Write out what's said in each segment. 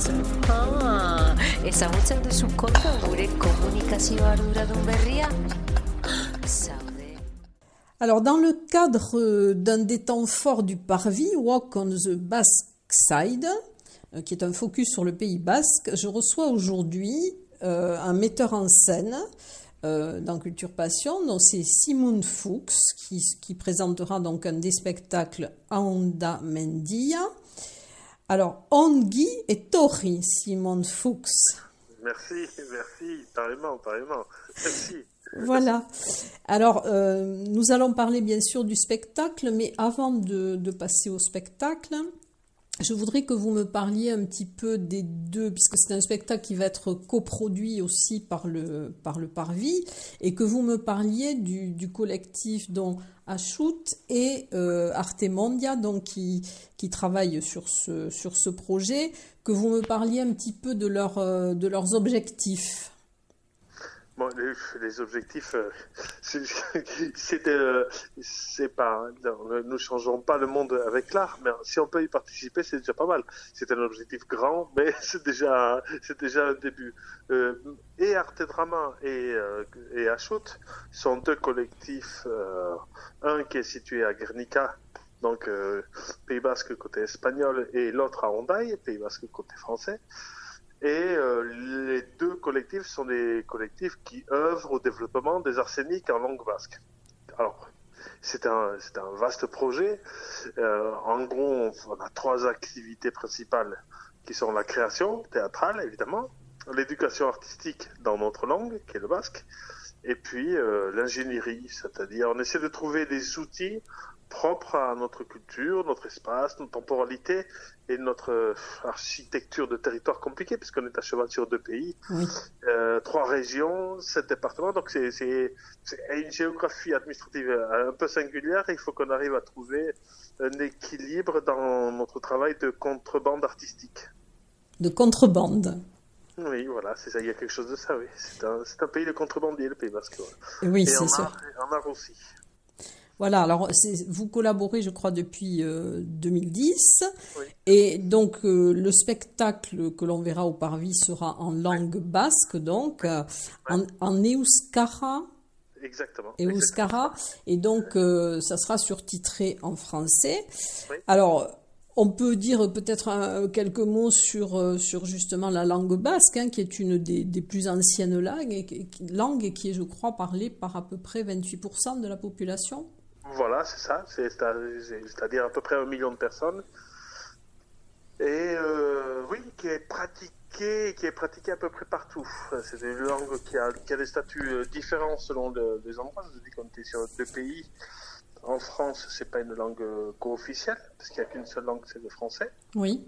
Zaude. Alors, dans le cadre euh, d'un des temps forts du Parvis, Walk on the Basque Side, euh, qui est un focus sur le Pays Basque, je reçois aujourd'hui euh, un metteur en scène dans Culture Passion, donc c'est Simon Fuchs, qui, qui présentera donc un des spectacles Aonda Mendia. Alors, Ongi et Tori, Simon Fuchs. Merci, merci, pareillement, pareillement. Merci. Voilà. Alors, euh, nous allons parler bien sûr du spectacle, mais avant de, de passer au spectacle, je voudrais que vous me parliez un petit peu des deux, puisque c'est un spectacle qui va être coproduit aussi par le, par le Parvis, et que vous me parliez du, du collectif dont Achout et euh, Arte Mondia, donc qui, qui travaillent sur ce, sur ce projet, que vous me parliez un petit peu de, leur, euh, de leurs objectifs. Les, objectifs, euh, c'est euh, pas, non, nous changeons pas le monde avec l'art, mais si on peut y participer, c'est déjà pas mal. C'est un objectif grand, mais c'est déjà, c'est déjà un début. Euh, et Arte Drama et, euh, et sont deux collectifs, euh, un qui est situé à Guernica, donc Pays Basque côté espagnol, et l'autre à Hondaï, Pays Basque côté français. Et euh, les deux collectifs sont des collectifs qui œuvrent au développement des arséniques en langue basque. Alors, c'est un, c'est un vaste projet. Euh, en gros, on a trois activités principales qui sont la création théâtrale, évidemment, l'éducation artistique dans notre langue, qui est le basque, et puis euh, l'ingénierie, c'est-à-dire on essaie de trouver des outils propres à notre culture, notre espace, notre temporalité et notre euh, architecture de territoire compliquée, puisqu'on est à cheval sur deux pays, Oui. euh, trois régions, sept départements, donc c'est une géographie administrative un peu singulière et il faut qu'on arrive à trouver un équilibre dans notre travail de contrebande artistique. de contrebande. Oui, voilà, c'est ça, il y a quelque chose de ça, oui. C'est un, pays de contrebandiers, le Pays Basque. voilà. Oui, c'est ça. en art aussi. Voilà, alors vous collaborez, je crois, depuis euh, 2010. Oui. Et donc, euh, le spectacle que l'on verra au Parvis sera en langue basque, donc, euh, en, en euskara. Exactement. Et euskara. Et donc, euh, ça sera surtitré en français. Oui. Alors, on peut dire peut-être un- quelques mots sur, euh, sur justement la langue basque, hein, qui est une des, plus anciennes langues et, langue qui est, je crois, parlée par à peu près 28% de la population. Voilà, c'est ça. C'est- c'est- C'est-à-dire à peu près un million de personnes. Et euh, oui, qui est pratiquée, qui est pratiquée à peu près partout. C'est une langue qui a, des statuts euh, différents selon le- les endroits. Je dis qu'on était sur deux pays. En France, c'est pas une langue euh, co-officielle, parce qu'il n'y a qu'une seule langue, c'est le français. Oui.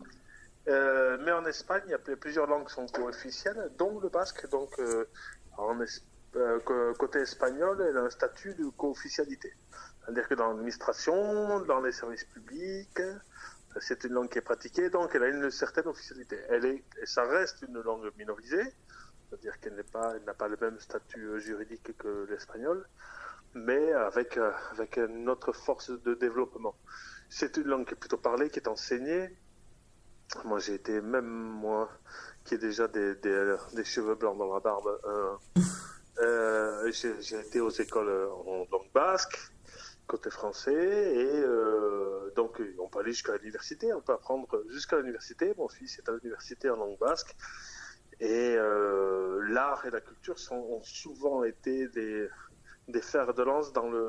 Euh, mais en Espagne, il y a pl- plusieurs langues qui sont co-officielles, dont le basque. Donc, euh, en es- euh, co- côté espagnol, elle a un statut de co-officialité. C'est-à-dire que dans l'administration, dans les services publics, c'est une langue qui est pratiquée, donc elle a une certaine officialité. Elle est, et ça reste une langue minorisée, c'est-à-dire qu'elle n'est pas, elle n'a pas le même statut juridique que l'espagnol, mais avec, euh, avec une autre force de développement. C'est une langue qui est plutôt parlée, qui est enseignée, moi, j'ai été, même moi, qui ai déjà des, des, cheveux blancs dans la barbe, euh, euh, j'ai été aux écoles en langue basque, côté français, et donc on peut aller jusqu'à l'université, on peut apprendre jusqu'à l'université. Mon fils est à l'université en langue basque, et l'art et la culture sont, ont souvent été des, des fers de lance dans le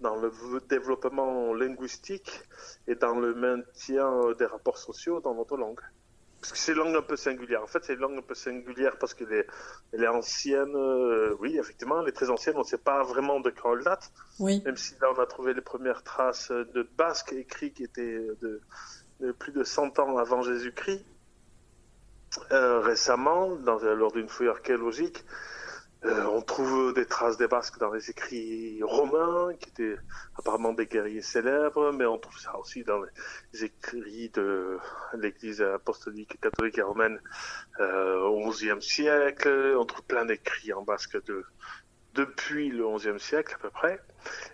dans le développement linguistique et dans le maintien des rapports sociaux dans notre langue. Parce que c'est une langue un peu singulière. En fait, c'est une langue un peu singulière parce qu'elle est, elle est ancienne. euh, oui, effectivement, elle est très ancienne. On ne sait pas vraiment de quand elle date. Oui. Même si là, on a trouvé les premières traces de basque écrit qui étaient de, de plus de 100 ans avant Jésus-Christ. Euh, récemment, dans, lors d'une fouille archéologique, euh, on trouve des traces des Basques dans les écrits romains, qui étaient apparemment des guerriers célèbres, mais on trouve ça aussi dans les écrits de l'Église apostolique catholique et romaine euh, au XIe siècle. On trouve plein d'écrits en basque de, depuis le XIe siècle à peu près.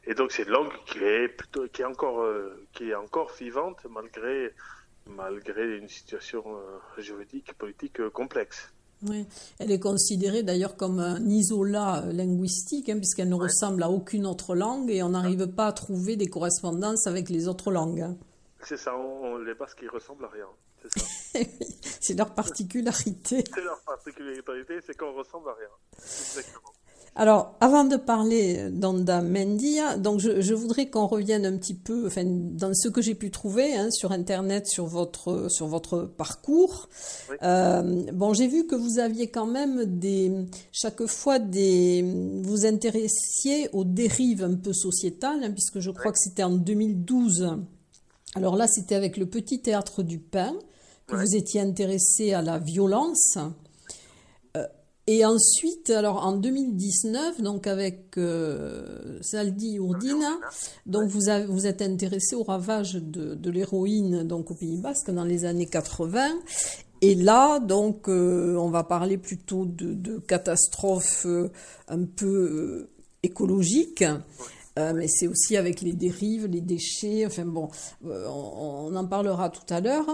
Et donc c'est une langue qui est plutôt, qui est encore, euh, qui est encore vivante malgré malgré une situation euh, juridique et politique complexe. Oui. Elle est considérée d'ailleurs comme un isolat euh, linguistique, hein, puisqu'elle ne ressemble à aucune autre langue et on n'arrive pas à trouver des correspondances avec les autres langues. hein. C'est ça, on, on- les Basques ils ressemblent à rien. C'est ça. C'est leur particularité. C'est leur particularité, c'est qu'on ressemble à rien. Exactement. Alors, avant de parler d'Anda Mendia, donc je, je voudrais qu'on revienne un petit peu, enfin, dans ce que j'ai pu trouver hein, sur Internet, sur votre sur votre parcours. Oui. Euh, bon, j'ai vu que vous aviez quand même des chaque fois des vous intéressiez aux dérives un peu sociétales, hein, puisque je crois que c'était en 2012. Alors là, c'était avec le Petit Théâtre du Pain que vous étiez intéressé à la violence. Et ensuite, alors en 2019, donc avec euh, Saldi Urdina, donc vous, avez, vous êtes intéressé au ravage de, de l'héroïne donc au Pays Basque dans les années 80. Et là, donc, euh, on va parler plutôt de, de catastrophes euh, un peu euh, écologiques. Euh, mais c'est aussi avec les dérives, les déchets, enfin bon, euh, on, on en parlera tout à l'heure.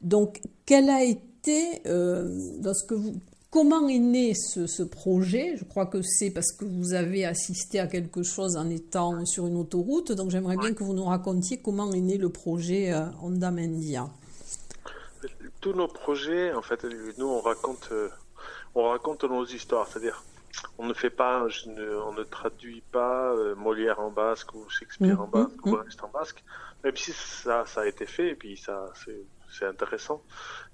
Donc, quel a été, euh, dans ce que vous, comment est né ce, ce projet? Je crois que c'est parce que vous avez assisté à quelque chose en étant sur une autoroute, donc j'aimerais bien que vous nous racontiez comment est né le projet euh, Honda Mendia. Tous nos projets, en fait, nous on raconte, euh, on raconte nos histoires, c'est-à-dire on ne fait pas, je ne- on ne traduit pas euh, Molière en basque ou Shakespeare en Mhm, basque ou mhm. Brest en basque, même si ça, ça a été fait et puis ça, c'est, c'est intéressant.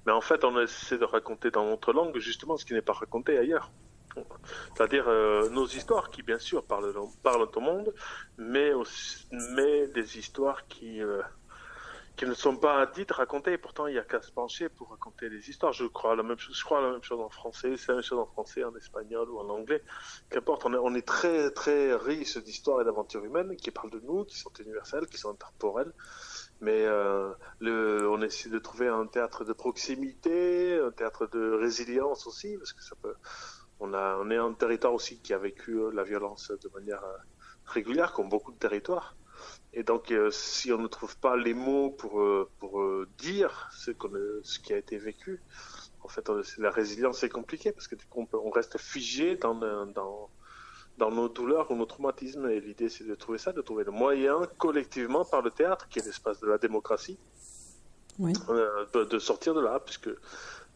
Mais en fait, on essaie de raconter dans notre langue justement ce qui n'est pas raconté ailleurs. C'est-à-dire euh, nos histoires qui, bien sûr, parlent, parlent au monde, mais, aussi, mais des histoires qui, euh, qui ne sont pas dites, racontées. Pourtant, il n'y a qu'à se pencher pour raconter des histoires. Je crois la même chose. Je crois la même chose en français. C'est la même chose en français, en espagnol ou en anglais. Qu'importe. On est, on est très très riche d'histoires et d'aventures humaines qui parlent de nous, qui sont universelles, qui sont intemporelles. Mais euh, le, on essaie de trouver un théâtre de proximité, un théâtre de résilience aussi, parce que ça peut. On a, on est un territoire aussi qui a vécu la violence de manière euh, régulière, comme beaucoup de territoires. Et donc, euh, si on ne trouve pas les mots pour, euh, pour euh, dire ce, euh, ce qui a été vécu, en fait, la résilience c'est compliqué parce que du coup, on, peut- on reste figé dans, dans, dans nos douleurs ou nos traumatismes. Et l'idée, c'est de trouver ça, de trouver le moyen collectivement par le théâtre, qui est l'espace de la démocratie, Oui. de, de sortir de là, puisque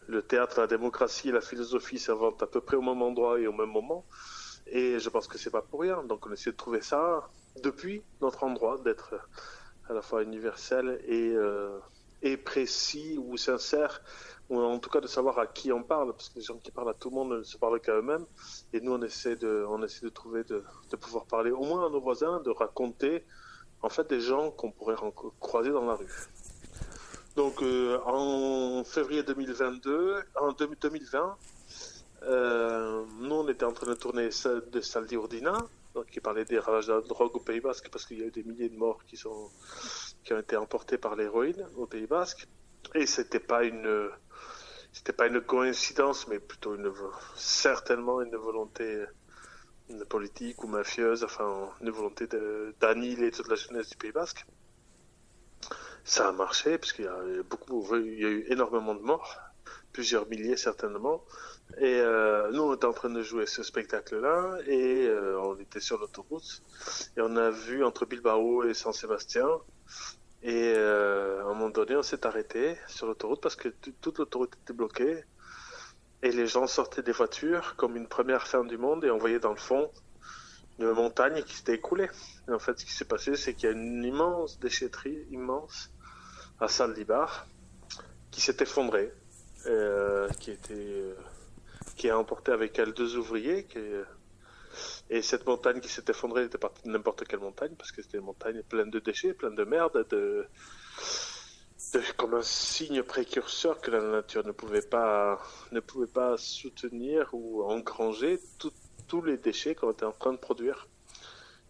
le théâtre, la démocratie et la philosophie s'inventent à peu près au même endroit et au même moment. Et je pense que c'est pas pour rien. Donc on essaie de trouver ça depuis notre endroit, d'être à la fois universel et, euh, et précis ou sincère, ou en tout cas de savoir à qui on parle, parce que les gens qui parlent à tout le monde ne se parlent qu'à eux-mêmes. Et nous, on essaie de, on essaie de trouver, de, pouvoir parler au moins à nos voisins, de raconter en fait des gens qu'on pourrait croiser dans la rue. Donc euh, en février 2022, en 2020, euh, nous on était en train de tourner de Saldi Urdina, donc qui parlait des ravages de la drogue au Pays Basque, parce qu'il y a eu des milliers de morts qui sont qui ont été emportés par l'héroïne au Pays Basque, et c'était pas une c'était pas une coïncidence, mais plutôt une certainement une volonté politique ou mafieuse, enfin une volonté d'annihiler toute la jeunesse du Pays Basque. Ça a marché parce qu'il y a beaucoup, il y a eu énormément de morts, plusieurs milliers certainement. Et euh, nous, on était en train de jouer ce spectacle-là et euh, on était sur l'autoroute et on a vu entre Bilbao et San Sébastien. Et euh, à un moment donné, on s'est arrêté sur l'autoroute parce que toute l'autoroute était bloquée et les gens sortaient des voitures comme une première fin du monde et on voyait dans le fond une montagne qui s'était écoulée. Et en fait, ce qui s'est passé, c'est qu'il y a une immense déchetterie, immense, à Saldibar, qui s'est effondrée, euh, qui était, euh, qui a emporté avec elle deux ouvriers. Et cette montagne qui s'est effondrée n'était pas n'importe quelle montagne, parce que c'était une montagne pleine de déchets, pleine de merde, de, de, comme un signe précurseur que la nature ne pouvait pas, ne pouvait pas soutenir ou engranger tous les déchets qu'on était en train de produire.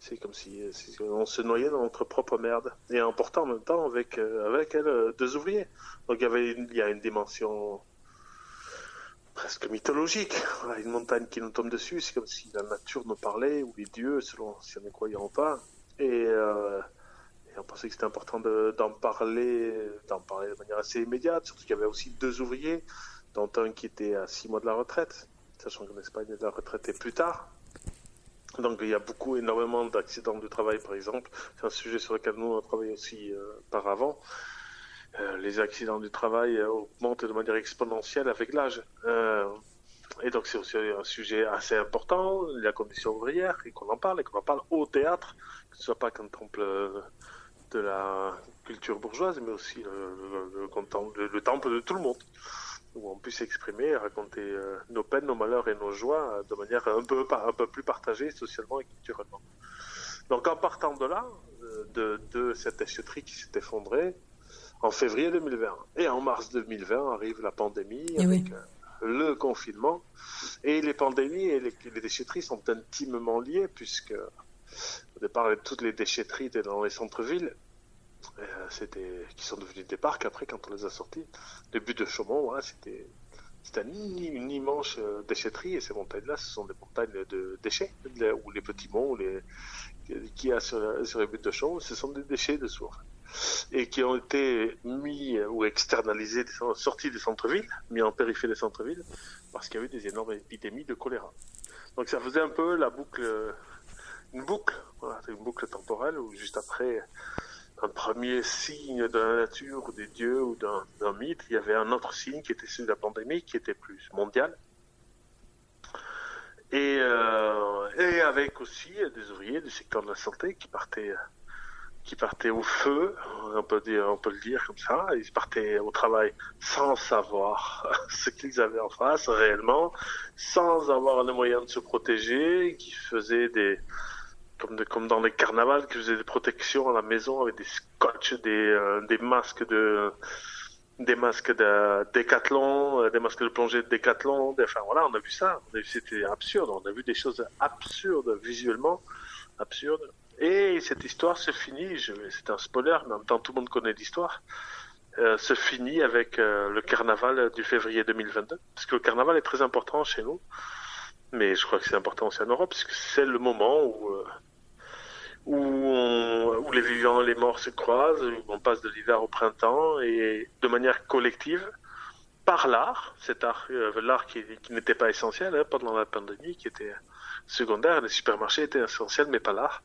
C'est comme si, si, on se noyait dans notre propre merde et en portant en même temps avec euh, avec elle euh, deux ouvriers. Donc il y a une dimension presque mythologique. Voilà, une montagne qui nous tombe dessus, c'est comme si la nature nous parlait ou les dieux, selon si on est croyant ou pas. Et, euh, et on pensait que c'était important de- d'en parler, d'en parler de manière assez immédiate. Surtout qu'il y avait aussi deux ouvriers, dont un qui était à six mois de la retraite, sachant qu'en Espagne la retraite est plus tard. Donc il y a beaucoup, énormément d'accidents du travail, par exemple. C'est un sujet sur lequel nous on travaille aussi euh, par avant. Euh, les accidents du travail euh, augmentent de manière exponentielle avec l'âge. Euh, et donc c'est aussi un sujet assez important, la condition ouvrière, et qu'on en parle, et qu'on en parle au théâtre, que ce soit pas qu'un temple de la culture bourgeoise, mais aussi le, temple de tout le monde, où on puisse s'exprimer, raconter nos peines, nos malheurs et nos joies de manière un peu, plus partagée socialement et culturellement. Donc en partant de là, de, de cette déchetterie qui s'est effondrée, en février 2020. Et en mars 2020 arrive la pandémie Eh avec oui. euh, le confinement. Et les pandémies et les, les déchetteries sont intimement liées puisque au départ toutes les déchetteries étaient dans les centres-villes. Euh, c'était qui sont devenus des parcs après quand on les a sortis. Le but de Chaumont, voilà, c'était un i- une immense euh, déchetterie et ces montagnes-là, ce sont des montagnes de déchets, ou les petits monts, les qui a sur les buttes de Chaumont, ce sont des déchets de source et qui ont été mis ou externalisés, sortis des centres-villes, mis en périphérie des centres-villes, parce qu'il y a eu des énormes épidémies de choléra. Donc ça faisait un peu la boucle, une boucle, voilà, une boucle temporelle où juste après un premier signe de la nature des dieux ou d'un d'un mythe, il y avait un autre signe qui était celui de la pandémie, qui était plus mondial. Et, euh, et avec aussi des ouvriers du secteur de la santé qui partaient qui partaient au feu, on peut dire, on peut le dire comme ça. Ils partaient au travail sans savoir ce qu'ils avaient en face réellement, sans avoir les moyens de se protéger, qui faisaient des comme, dans les carnavals, qui faisaient des protections à la maison avec des scotch, des, euh, des masques de des masques de décathlon, euh, des masques de plongée de décathlon, enfin voilà, on a vu ça, c'était absurde, on a vu des choses absurdes visuellement, absurdes. Et cette histoire se finit, c'est un spoiler, mais en même temps tout le monde connaît l'histoire, euh, se finit avec euh, le carnaval du février 2022, parce que le carnaval est très important chez nous, mais je crois que c'est important aussi en Europe, parce que c'est le moment où euh, où, on- où les vivants et les morts se croisent, où on passe de l'hiver au printemps, et de manière collective, par l'art, cet art, euh, l'art qui, n'était pas essentiel hein, pendant la pandémie, qui était secondaire, les supermarchés étaient essentiels, mais pas l'art.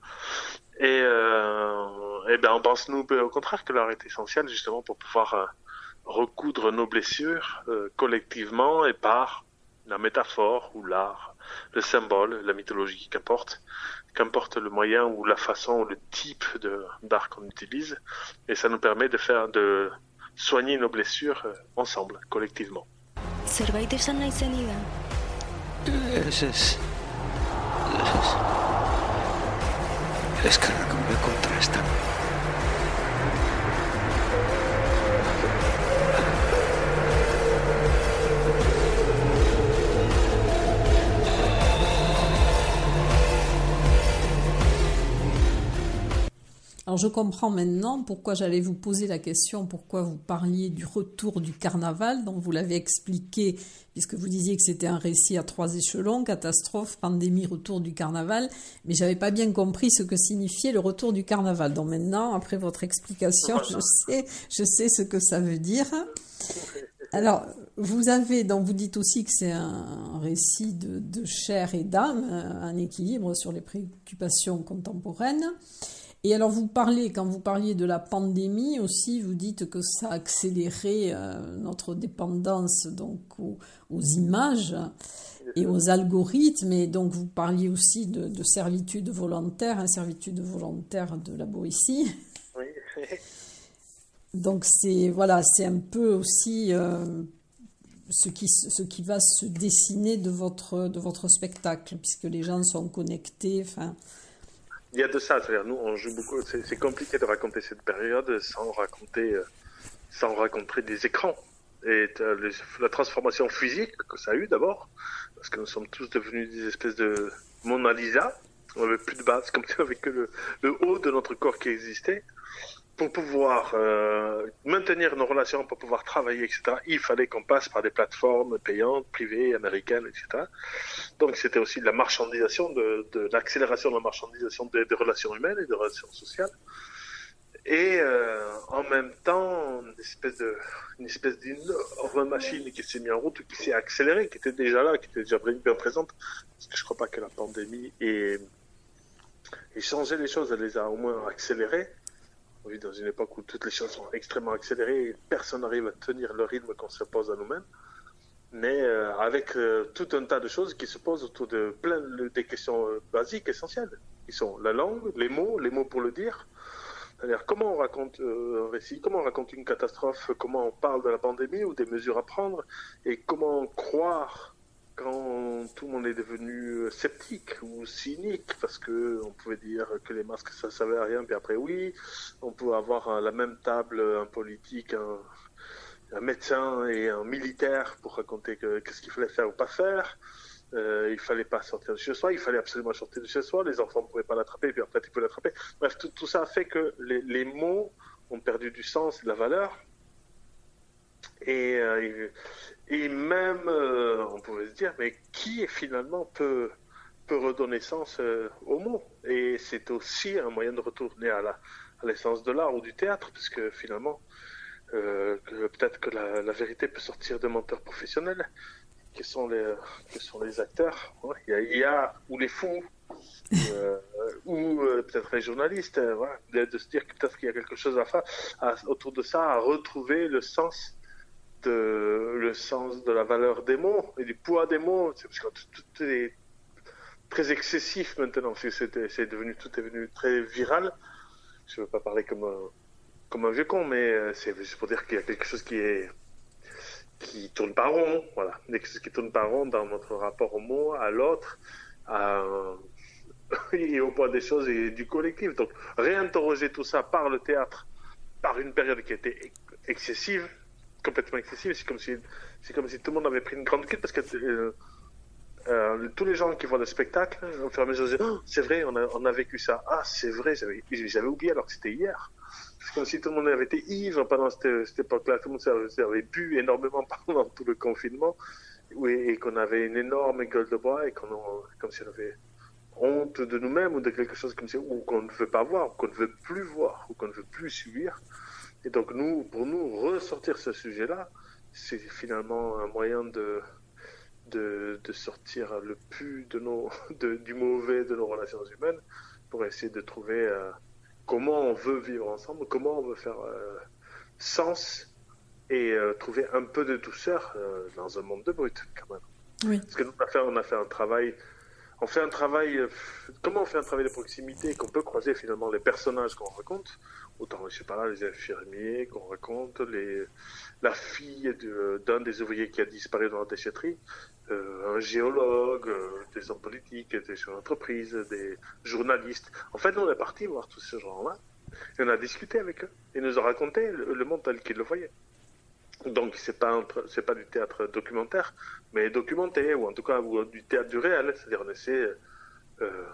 Et, euh, et ben on pense nous au contraire que l'art est essentiel justement pour pouvoir euh, recoudre nos blessures euh, collectivement et par la métaphore ou l'art, le symbole, la mythologie, qu'importe, qu'importe le moyen ou la façon ou le type de d'art qu'on utilise, et ça nous permet de faire de soigner nos blessures euh, ensemble, collectivement. Zerbait esan nahi zenidan? Ez ez. Ez ez. Eskerrak gure kontra Alors je comprends maintenant pourquoi j'allais vous poser la question, pourquoi vous parliez du retour du carnaval, dont vous l'avez expliqué, puisque vous disiez que c'était un récit à trois échelons, catastrophe, pandémie, retour du carnaval, mais j'avais pas bien compris ce que signifiait le retour du carnaval. Donc maintenant, après votre explication, je sais, je sais ce que ça veut dire. Alors, vous avez, donc vous dites aussi que c'est un récit de, de chair et d'âme, un équilibre sur les préoccupations contemporaines. Et alors vous parlez, quand vous parliez de la pandémie aussi, vous dites que ça a accéléré euh, notre dépendance donc aux, aux images. et aux algorithmes. Et donc, vous parliez aussi de, de servitude volontaire, hein, servitude volontaire de la Boétie. Oui. Donc, c'est voilà, c'est un peu aussi euh, ce, qui, ce qui va se dessiner de votre, de votre spectacle, puisque les gens sont connectés. Enfin, Il y a de ça, c'est-à-dire nous on joue beaucoup. C'est compliqué de raconter cette période sans raconter, euh, sans raconter des écrans et euh, la transformation physique que ça a eu d'abord, parce que nous sommes tous devenus des espèces de Mona Lisa. On n'avait plus de base, comme si on avait que le haut de notre corps qui existait. Pour pouvoir euh, maintenir nos relations, pour pouvoir travailler, etc., il fallait qu'on passe par des plateformes payantes, privées, américaines, etc. Donc c'était aussi de la marchandisation, de, l'accélération de la marchandisation des, relations humaines et des relations sociales. Et euh, en même temps, une espèce de, une espèce d'énorme machine qui s'est mise en route, qui s'est accélérée, qui était déjà là, qui était déjà bien présente. Parce que je crois pas que la pandémie ait changé les choses, elle les a au moins accélérées. On vit dans une époque où toutes les choses sont extrêmement accélérées et personne n'arrive à tenir le rythme qu'on se pose à nous-mêmes mais euh, avec euh, tout un tas de choses qui se posent autour de plein de, des questions euh, basiques, essentielles, qui sont la langue, les mots, les mots pour le dire. C'est-à-dire comment on raconte un récit, comment on raconte une catastrophe, comment on parle de la pandémie ou des mesures à prendre, et comment croire quand tout le monde est devenu euh, sceptique ou cynique, parce que on pouvait dire que les masques ça servait à rien, puis après oui, on pouvait avoir à la même table un politique, un, médecin et un militaire pour raconter que- qu'est-ce qu'il fallait faire ou pas faire. Euh, il fallait pas sortir de chez soi, il fallait absolument sortir de chez soi, les enfants ne pouvaient pas l'attraper, puis après ils pouvaient l'attraper. Bref, tout, tout ça a fait que les mots ont perdu du sens et de la valeur. Et, euh, et même, euh, on pouvait se dire, mais qui finalement peut, peut redonner sens euh, aux mots Et c'est aussi un moyen de retourner à la- à l'essence de l'art ou du théâtre, finalement, euh, que peut-être que la, vérité peut sortir de menteurs professionnels, qui sont les, qui sont les acteurs? Il y, a, ou les fous, ou peut-être les journalistes, de, se dire que peut-être qu'il y a quelque chose à faire autour de ça, à retrouver le sens le sens de la valeur des mots et du poids des mots. C'est parce que tout, est très excessif maintenant, c'est devenu tout est devenu très viral. Je ne veux pas parler comme un, comme un vieux con, mais euh, c'est pour dire qu'il y a quelque chose qui est qui tourne pas rond, voilà, quelque chose qui tourne pas rond dans notre rapport au mot, à l'autre, à et au poids des choses et du collectif. Donc réinterroger tout ça par le théâtre, par une période qui était ex- excessive, complètement excessive, c'est comme si c'est comme si tout le monde avait pris une grande cuite parce que euh, euh, tous les gens qui voient le spectacle, au fur et à mesure, disent, Oh, c'est vrai, on a, vécu ça. Ah, c'est vrai, j'avais oublié alors que c'était hier. C'est comme si tout le monde avait été ivre pendant cette, cette époque-là. Tout le monde avait bu énormément pendant tout le confinement et qu'on avait une énorme gueule de bois et qu'on comme si on avait honte de nous-mêmes ou de quelque chose comme ça, ou qu'on ne veut pas voir, ou qu'on ne veut plus voir, ou qu'on ne veut plus subir. Et donc nous, pour nous, ressortir ce sujet-là, c'est finalement un moyen de, de, de sortir le plus de nos, de- du mauvais de nos relations humaines pour essayer de trouver euh, comment on veut vivre ensemble, comment on veut faire euh, sens et euh, trouver un peu de douceur dans un monde de brut quand même. Oui. Parce que nous, on a fait, on a fait un travail, on fait un travail, euh, comment on fait un travail de proximité qu'on peut croiser finalement les personnages qu'on raconte, autant, je sais pas là, les infirmiers qu'on raconte, les, la fille d'un des ouvriers qui a disparu dans la déchetterie, euh, un géologue, euh, des hommes politiques, des chefs d'entreprise, des journalistes. En fait, on est parti voir tous ces gens-là, et on a discuté avec eux, et ils nous ont raconté le monde tel qu'ils le voyaient. Donc, c'est pas, pas du théâtre documentaire, mais documenté, ou en tout cas du théâtre du réel, c'est-à-dire on essaie. euh,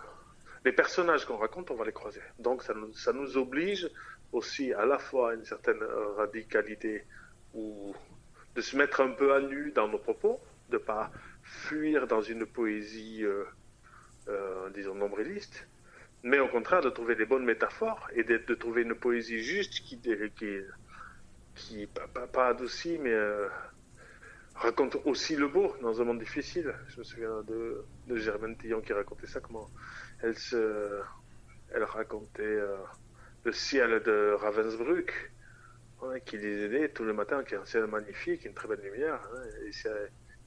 les personnages qu'on raconte, on va les croiser. Donc, ça nous, ça nous oblige aussi à la fois à une certaine radicalité ou de se mettre un peu à nu dans nos propos, de pas fuir dans une poésie, euh, euh, disons, nombriliste, mais au contraire de trouver des bonnes métaphores et de, de trouver une poésie juste qui, qui, qui pas, pas, pas mais euh, raconte aussi le beau dans un monde difficile. Je me souviens de, Germaine Tillon qui racontait ça, comment elle se, elle racontait euh, le ciel de Ravensbrück, ouais, qui les aidait tout le matin, qui est un ciel magnifique, une très belle lumière. hein,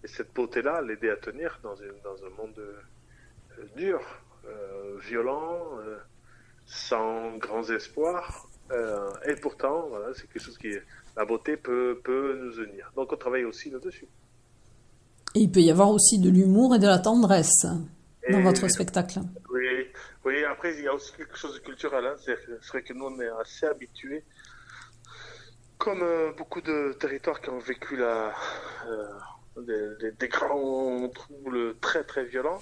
et cette beauté-là, l'aider à tenir dans, un monde euh, dur, violent, sans grands espoirs. Et pourtant, voilà, c'est quelque chose qui est, la beauté peut, peut nous unir. Donc on travaille aussi là-dessus. Et il peut y avoir aussi de l'humour et de la tendresse dans votre spectacle. Oui, oui, après, il y a aussi quelque chose de culturel. Hein. C'est que nous, on est assez habitués, comme euh, beaucoup de territoires qui ont vécu la, euh, des, des- des grands troubles très, très violents.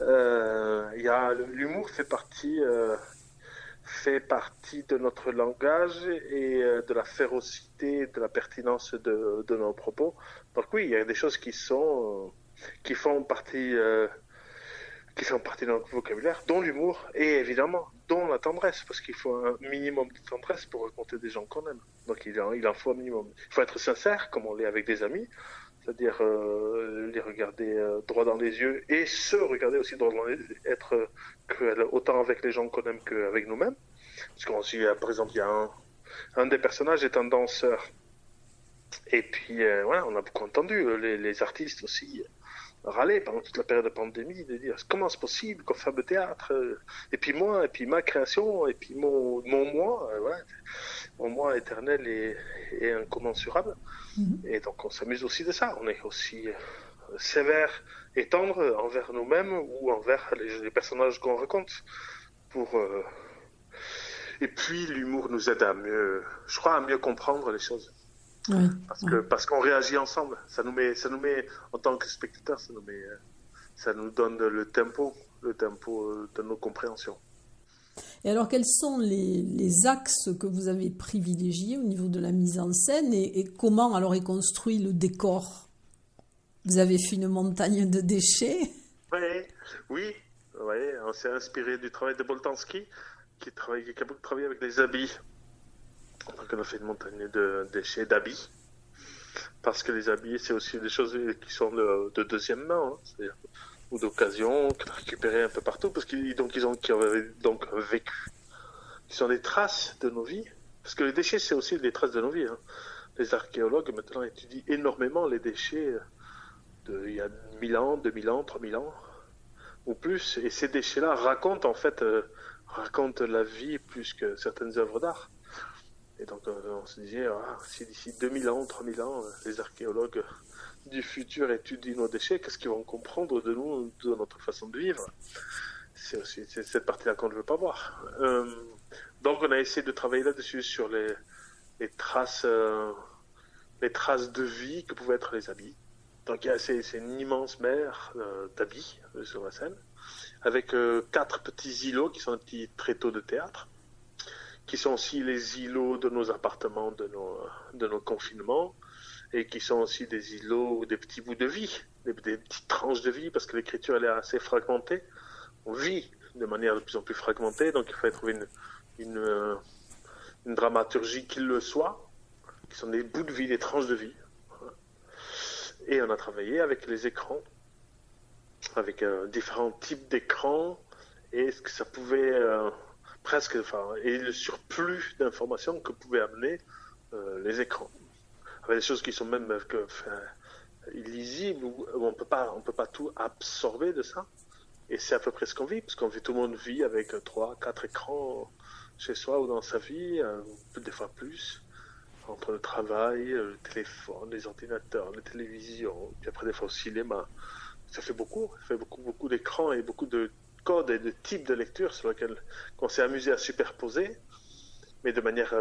Euh, il y a l'humour fait partie, fait partie de notre langage et euh, de la férocité, de la pertinence de, de nos propos. Donc oui, il y a des choses qui sont, euh, qui font partie. euh, qui partie de notre vocabulaire, dont l'humour et évidemment dont la tendresse, parce qu'il faut un minimum de tendresse pour raconter des gens qu'on aime. Donc il en, il en faut un minimum. Il faut être sincère, comme on l'est avec des amis, c'est-à-dire euh, les regarder euh, droit dans les yeux et se regarder aussi droit dans les yeux, être euh, cruel autant avec les gens qu'on aime qu'avec nous-mêmes. Parce qu'on suit, euh, par exemple, il y a un, un des personnages est un danseur. Et puis, voilà, on a beaucoup entendu les artistes aussi râler pendant toute la période de pandémie, de dire comment c'est possible qu'on fasse le théâtre, euh, et puis moi, et puis ma création, et puis mon, mon moi, euh, voilà, mon moi éternel et, et incommensurable. Mhm. Et donc on s'amuse aussi de ça, on est aussi euh, sévère et tendre envers nous-mêmes ou envers les, les personnages qu'on raconte. Pour, euh, Et puis l'humour nous aide à mieux, je crois, à mieux comprendre les choses. Oui. Parce que parce qu'on réagit ensemble, ça nous met, ça nous met en tant que spectateur, ça nous met, euh, ça nous donne le tempo, le tempo euh, de nos compréhensions. Et alors, quels sont les, les axes que vous avez privilégiés au niveau de la mise en scène et, et comment alors est construit le décor? Vous avez fait une montagne de déchets? Oui, oui, ouais, on s'est inspiré du travail de Boltanski, qui travaille, qui a beaucoup travaillé avec des habits. On a fait une montagne de déchets d'habits. Parce que les habits, c'est aussi des choses qui sont de, de deuxième main, hein, ou d'occasion, qu'on a récupéré un peu partout, parce qu'ils donc, ils ont, avaient donc vécu. Qui sont des traces de nos vies. Parce que les déchets, c'est aussi des traces de nos vies. hein. Les archéologues, maintenant, étudient énormément les déchets de, il y a 1000 ans, 2000 ans, 3000 ans, ou plus. Et ces déchets-là racontent, en fait, euh, racontent la vie plus que certaines œuvres d'art. Et donc, euh, on se disait, ah, si d'ici 2000 ans, 3000 ans, euh, les archéologues du futur étudient nos déchets, qu'est-ce qu'ils vont comprendre de nous, de notre façon de vivre? C'est cette partie-là qu'on ne veut pas voir. Euh, donc, on a essayé de travailler là-dessus, sur les, traces, les traces de vie que pouvaient être les habits. Donc, c'est une immense mer euh, d'habits sur la scène, avec quatre petits îlots qui sont des petits tréteaux de théâtre qui sont aussi les îlots de nos appartements, de nos, de nos confinements, et qui sont aussi des îlots, des petits bouts de vie, des, petites tranches de vie, parce que l'écriture elle est assez fragmentée. On vit de manière de plus en plus fragmentée, donc il faut trouver une, une, euh, dramaturgie qui le soit, qui sont des bouts de vie, des tranches de vie. Et on a travaillé avec les écrans, avec euh, différents types d'écrans, et ce que ça pouvait euh, presque, enfin, et le surplus d'informations que pouvaient amener euh, les écrans. Avec des choses qui sont même euh, illisibles, où on peut pas, on peut pas tout absorber de ça. Et c'est à peu près ce qu'on vit, parce qu'on vit, tout le monde vit avec euh, trois, quatre écrans chez soi ou dans sa vie, euh, des fois plus, entre le travail, le téléphone, les ordinateurs, les télévisions, puis après des fois au cinéma. Ça fait beaucoup, ça fait beaucoup, beaucoup d'écrans et beaucoup de codes et de types de lecture sur lesquels on s'est amusé à superposer, mais de manière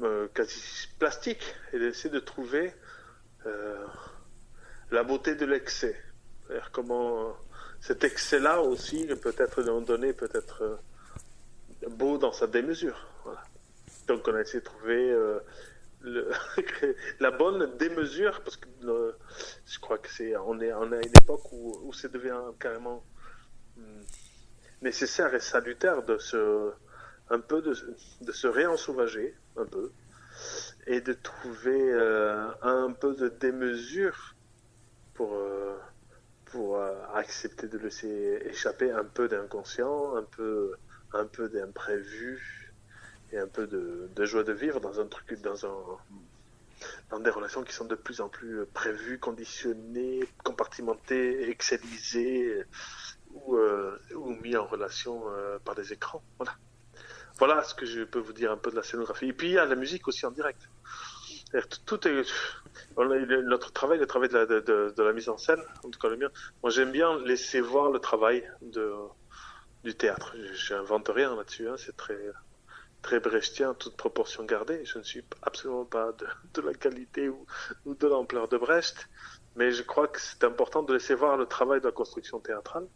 euh, quasi plastique, et d'essayer de trouver euh, la beauté de l'excès. C'est-à-dire comment euh, cet excès-là aussi peut être donné peut être euh, beau dans sa démesure. Donc on a essayé de trouver la bonne démesure parce que je crois que c'est on est on est à une époque où, où ça devient carrément hum, nécessaire et salutaire de se un peu de, de se réensauvager un peu et de trouver euh, un peu de démesure pour euh, pour euh, accepter de laisser échapper un peu d'inconscient, un peu un peu d'imprévu et un peu de, de joie de vivre dans un truc dans un dans des relations qui sont de plus en plus prévues, conditionnées, compartimentées, excellisées ou, euh, ou mis en relation euh, par des écrans. Voilà. Voilà ce que je peux vous dire un peu de la scénographie. Et puis il y a la musique aussi en direct. Tout notre travail, le travail de la, mise en scène, en tout cas le mien. Moi, j'aime bien laisser voir le travail du théâtre. Je n'invente rien là-dessus. hein. C'est très très brechtien, toute proportion gardée. Je ne suis absolument pas de, de la qualité ou, ou de l'ampleur de Brecht, mais je crois que c'est important de laisser voir le travail de la construction théâtrale.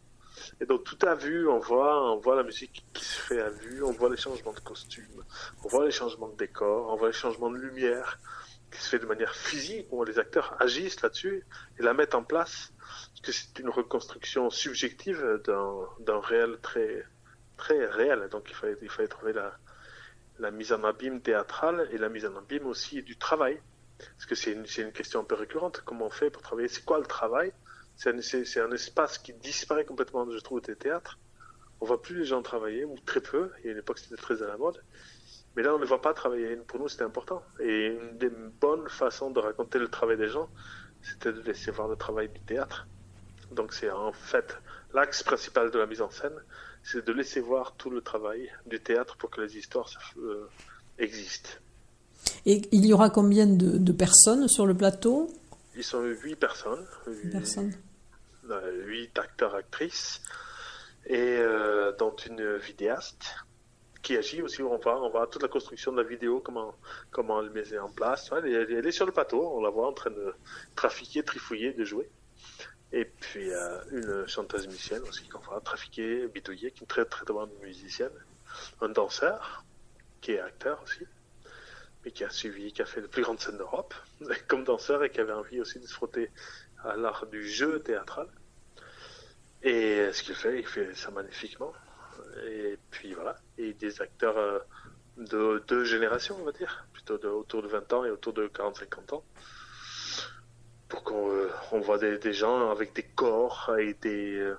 Et donc tout à vue, on voit, on voit la musique qui se fait à vue, on voit les changements de costumes, on voit les changements de décor, on voit les changements de lumière qui se fait de manière physique, où les acteurs agissent là-dessus et la mettent en place, parce que c'est une reconstruction subjective d'un réel très très réel. Donc il fallait il fallait trouver la mise en abîme théâtrale et la mise en abîme aussi du travail. Parce que c'est une, une question un peu récurrente. Comment on fait pour travailler? C'est quoi le travail? C'est un, espace qui disparaît complètement, je trouve, des théâtres. On voit plus les gens travailler, ou très peu. Il y a une époque, c'était très à la mode. Mais là, on ne voit pas travailler. Pour nous, c'était important. Et une des bonnes façons de raconter le travail des gens, c'était de laisser voir le travail du théâtre. Donc c'est en fait l'axe principal de la mise en scène, c'est de laisser voir tout le travail du théâtre pour que les histoires euh, existent. Et il y aura combien de, de personnes sur le plateau? Ils sont huit personnes, huit, Personnes. Huit acteurs, actrices, et euh, dont une vidéaste qui agit aussi. On voit, on toute la construction de la vidéo, comment, comment elle met en place. Elle, est- elle est sur le plateau, on la voit en train de trafiquer, trifouiller, de jouer. Et puis euh, une chanteuse musicienne aussi qu'on voit trafiquer, bidouiller, qui est une très très musicienne. Un danseur, qui est acteur aussi, mais qui a suivi, qui a fait les plus grandes scènes d'Europe comme danseur et qui avait envie aussi de se frotter à l'art du jeu théâtral. Et ce qu'il fait, il fait ça magnifiquement. Et puis voilà. Et des acteurs euh, de deux générations, on va dire, plutôt de, autour de 20 ans et autour de 40-50 ans. Pour qu'on euh, on voit des, des gens avec des corps et des, euh,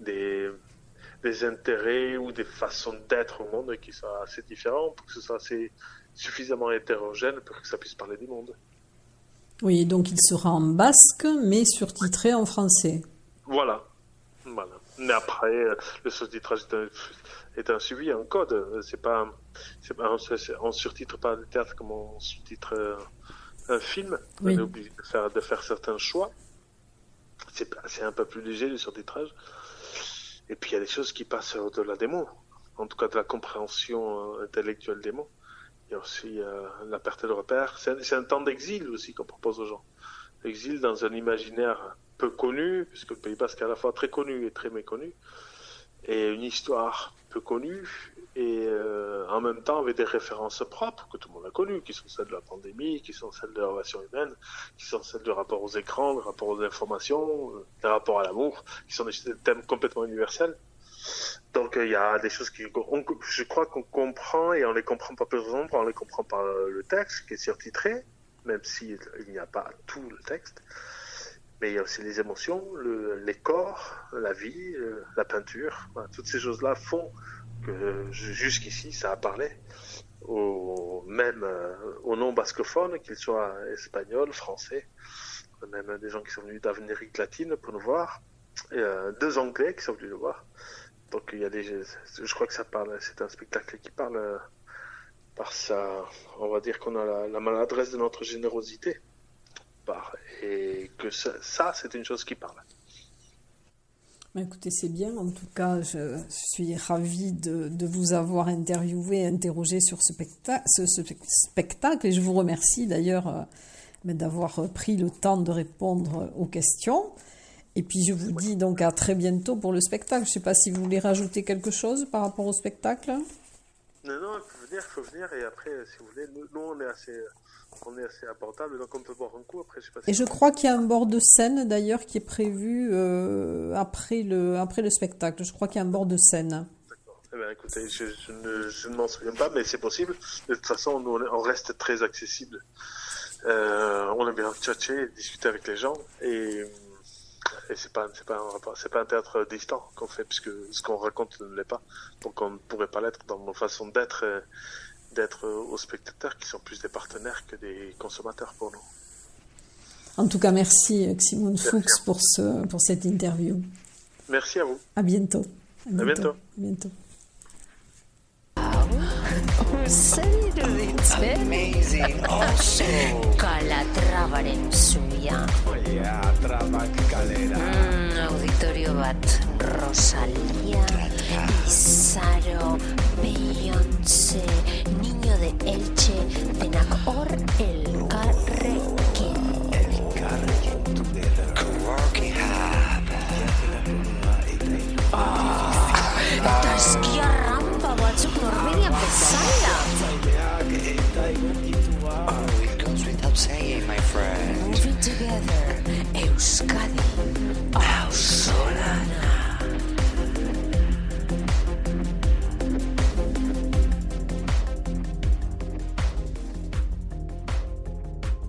des, des intérêts ou des façons d'être au monde qui sont assez différents, pour que ce soit assez suffisamment hétérogène pour que ça puisse parler du monde. Oui, donc il sera en basque, mais surtitré en français. Voilà. Voilà. Mais après, euh, le sous-titrage est un, est un suivi, un code. C'est pas, c'est pas, c'est- on surtitre pas le théâtre comme on sous-titre euh, un film. Oui. On est obligé de faire, de faire certains choix. C'est pas- c'est un peu plus léger le surtitrage. Et puis il y a des choses qui passent au-delà des mots. En tout cas, de la compréhension euh, intellectuelle des mots. Il y a aussi euh, la perte de repère. C'est un, c'est un temps d'exil aussi qu'on propose aux gens. L'exil dans un imaginaire peu connu, puisque le Pays Basque est à la fois très connu et très méconnu, et une histoire peu connue, et euh, en même temps avec des références propres que tout le monde a connues, qui sont celles de la pandémie, qui sont celles de la relation humaine, qui sont celles du rapport aux écrans, le rapport aux informations, euh, le rapport à l'amour, qui sont des thèmes complètement universels. Donc euh, il y a des choses qui, je crois qu'on comprend et on les comprend pas par exemple, on les comprend par le texte qui est surtitré, même s'il n'y a pas tout le texte. Mais il y a aussi les émotions, le, les corps, la vie, euh, la peinture. Toutes ces choses-là font que jusqu'ici ça a parlé au même euh, au non bascophone, qu'ils soient espagnols, français, même des gens qui sont venus d'Amérique latine pour nous voir, et, euh, deux Anglais qui sont venus nous voir. Donc il y a des, je crois que ça parle, c'est un spectacle qui parle par sa, on va dire qu'on a la, la maladresse de notre générosité, et que ça, ça, c'est une chose qui parle. Écoutez, c'est bien. En tout cas, je suis ravie de, de vous avoir interviewé, interrogé sur ce, specta- ce- ce spectacle. Et je vous remercie d'ailleurs euh, ben, d'avoir pris le temps de répondre aux questions. Et puis je vous dis donc à très bientôt pour le spectacle. Je ne sais pas si vous voulez rajouter quelque chose par rapport au spectacle. Non, non, venir, il faut venir, et après, si vous voulez, nous, nous, on est assez, on est assez abordable, donc on peut boire un coup. Après, je sais pas si Et je crois qu'il y a un bord de scène d'ailleurs qui est prévu euh, après, le, après le spectacle. Je crois qu'il y a un bord de scène. Eh bien, écoutez, je, je ne, je ne m'en souviens pas, mais c'est possible. De toute façon, nous, on reste très accessible. Euh, on aime bien tchatcher, discuter avec les gens, et, et c'est pas, c'est pas un rapport- c'est pas un théâtre distant qu'on fait, puisque ce qu'on raconte ne l'est pas. Donc, on ne pourrait pas l'être dans nos façons d'être euh, d'être aux spectateurs qui sont plus des partenaires que des consommateurs pour nous. En tout cas, merci Simone Merci. Fuchs pour, ce, pour cette interview. Merci à vous. À bientôt. bientôt. À bientôt. Zer iruditzen? Amazing. Also. Kalatrabaren zuia. Yeah, trabak kalera. Mm, auditorio bat. Rosalía, Izaro, Beyoncé, Niño de Elche, denak hor elkarrekin. Coworking hub. Eta eskia rampa batzuk Norvegian bezala. Oh, it goes without saying, my friend. Moving together, Euskadi